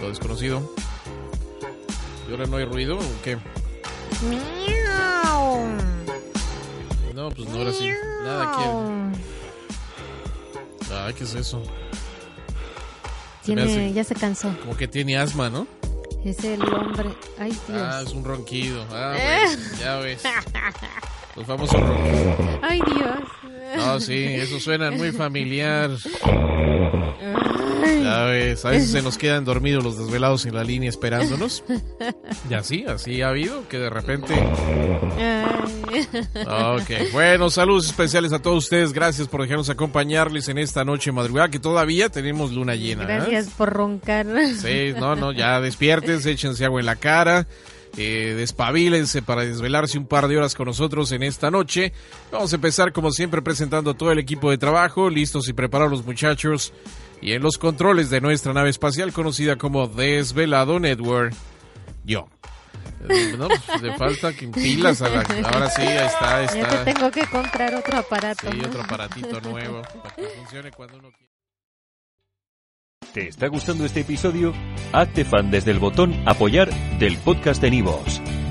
Lo desconocido. ¿Y ahora no hay ruido o qué? No, pues no, ahora sí. Nada quiere. Ay, ¿qué es eso? Se Tiene, hace ya se cansó. Como que tiene asma, ¿no? Es el hombre. Ay, Dios. Ah, es un ronquido. Ah, ves, ya ves. Los famosos ronquidos. Ay, Dios. No, sí, eso suena muy familiar. Ves, a veces se nos quedan dormidos los desvelados en la línea esperándonos. Y así, así ha habido, que de repente... Ok, bueno, saludos especiales a todos ustedes. Gracias por dejarnos acompañarles en esta noche madrugada, que todavía tenemos luna llena. ¿eh? Gracias por roncar. Sí, no, no, ya despiértense, échense agua en la cara, eh, despabilense para desvelarse un par de horas con nosotros en esta noche. Vamos a empezar como siempre presentando a todo el equipo de trabajo, listos y preparados los muchachos. Y en los controles de nuestra nave espacial conocida como Desvelado Network, yo. Eh, No, pues, le falta que pilas a la... Ahora sí, ahí está, ahí Ya te está. tengo que comprar otro aparato. Sí, ¿no? otro aparatito nuevo para que funcione cuando uno quiera. ¿Te está gustando este episodio? Hazte fan desde el botón Apoyar del podcast de Nivos.